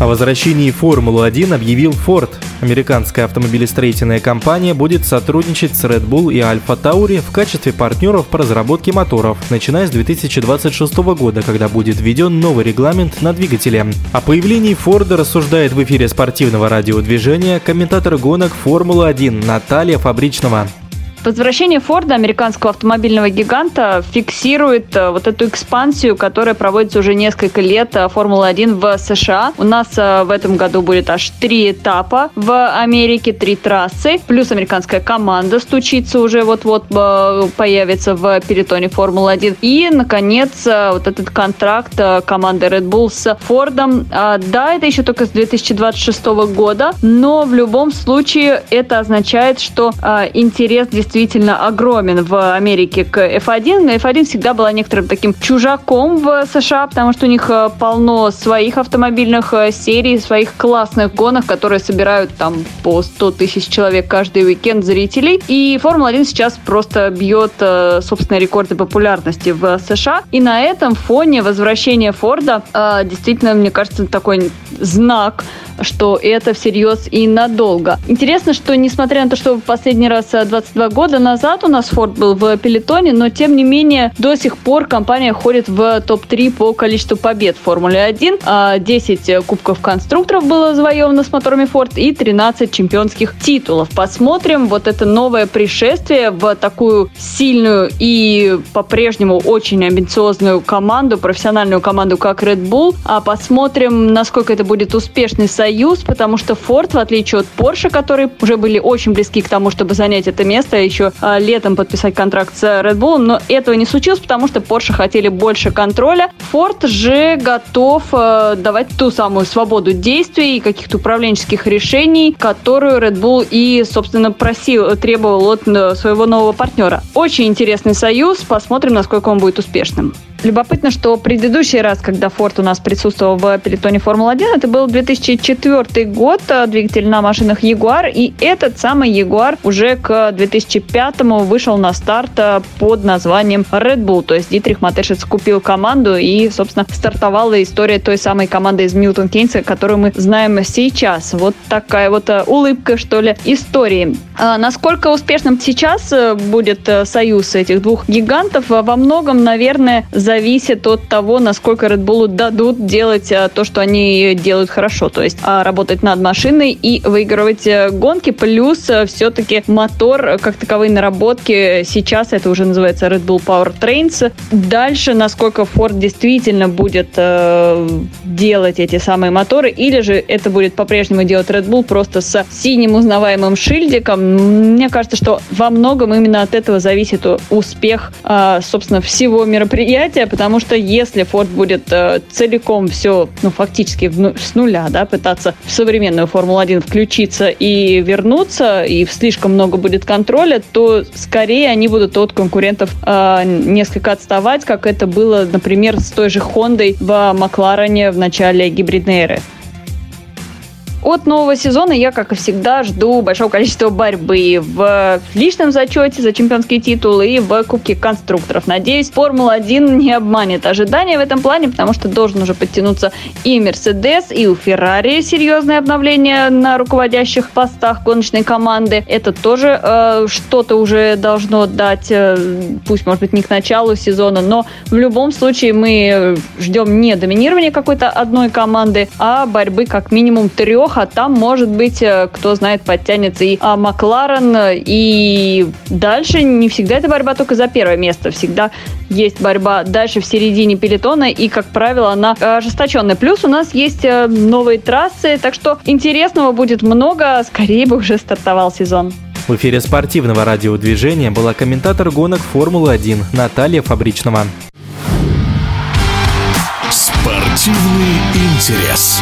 О возвращении Формулы-1 объявил Ford. Американская автомобилестроительная компания будет сотрудничать с Red Bull и Alfa Tauri в качестве партнеров по разработке моторов, начиная с 2026 года, когда будет введен новый регламент на двигателе. О появлении Форда рассуждает в эфире спортивного радиодвижения комментатор гонок Формулы-1 Наталья Фабричного. Возвращение Форда, американского автомобильного гиганта, фиксирует э, вот эту экспансию, которая проводится уже несколько лет э, Формулы-1 в США. У нас э, в этом году будет аж три этапа в Америке, три трассы, плюс американская команда стучится уже вот-вот появится в перетоне Формулы-1. И, наконец, вот этот контракт команды Red Bull с Фордом. А, да, это еще только с 2026 года, но в любом случае это означает, что интерес действительно действительно огромен в Америке к F1. F1 всегда была некоторым таким чужаком в США, потому что у них э, полно своих автомобильных э, серий, своих классных гонок, которые собирают там по 100 тысяч человек каждый уикенд зрителей. И Формула-1 сейчас просто бьет, э, собственно, рекорды популярности в США. И на этом фоне возвращение Форда действительно, мне кажется, такой знак, что это всерьез и надолго. Интересно, что несмотря на то, что в последний раз 22 года года назад у нас Ford был в пелетоне, но тем не менее до сих пор компания ходит в топ-3 по количеству побед в Формуле 1. 10 а, кубков конструкторов было завоевано с моторами Ford и 13 чемпионских титулов. Посмотрим вот это новое пришествие в такую сильную и по-прежнему очень амбициозную команду, профессиональную команду, как Red Bull. А посмотрим, насколько это будет успешный союз, потому что Ford, в отличие от Porsche, которые уже были очень близки к тому, чтобы занять это место, еще а, летом подписать контракт с Red Bull, но этого не случилось, потому что Porsche хотели больше контроля. Ford же готов а, давать ту самую свободу действий и каких-то управленческих решений, которую Red Bull и, собственно, просил, требовал от э, своего нового партнера. Очень интересный союз, посмотрим, насколько он будет успешным. Любопытно, что предыдущий раз, когда Форд у нас присутствовал в пелетоне Формулы-1, это был 2004 год, э, двигатель на машинах Ягуар, и этот самый Ягуар уже к 2005 вышел на старт э, под названием Red Bull, то есть Дитрих Матешец купил команду и, собственно, стартовала история той самой команды из Милтон Кейнса, которую мы знаем сейчас. Вот такая вот э, улыбка, что ли, истории. А насколько успешным сейчас будет союз этих двух гигантов, во многом, наверное, за зависит от того, насколько Red Bull дадут делать а, то, что они делают хорошо. То есть а, работать над машиной и выигрывать э, гонки. Плюс э, все-таки мотор, как таковые наработки, сейчас это уже называется Red Bull Power Trains. Дальше, насколько Ford действительно будет э, делать эти самые моторы, или же это будет по-прежнему делать Red Bull просто с синим узнаваемым шильдиком. Мне кажется, что во многом именно от этого зависит успех, э, собственно, всего мероприятия, развития, потому что если Ford будет э, целиком все, ну, фактически в, с нуля, да, пытаться в современную Формулу-1 включиться и вернуться, и слишком много будет контроля, то скорее они будут от конкурентов э, несколько отставать, как это было, например, с той же Хондой в Макларене в начале гибридной эры. От нового сезона я, как и всегда, жду большого количества борьбы в личном зачете за чемпионский титул и в Кубке конструкторов. Надеюсь, Формула-1 не обманет ожидания в этом плане, потому что должен уже подтянуться и Мерседес, и у Феррари серьезное обновление на руководящих постах гоночной команды. Это тоже э, что-то уже должно дать, э, пусть, может быть, не к началу сезона, но в любом случае мы ждем не доминирования какой-то одной команды, а борьбы как минимум трех а там, может быть, э, кто знает, подтянется и а, Макларен, и дальше не всегда это борьба только за первое место, всегда есть борьба дальше в середине пелетона, и, как правило, она ожесточенная. Плюс у нас есть э, новые трассы, так что интересного будет много, скорее бы уже стартовал сезон. В эфире спортивного радиодвижения была комментатор гонок Формулы-1 Наталья Фабричного. Спортивный интерес.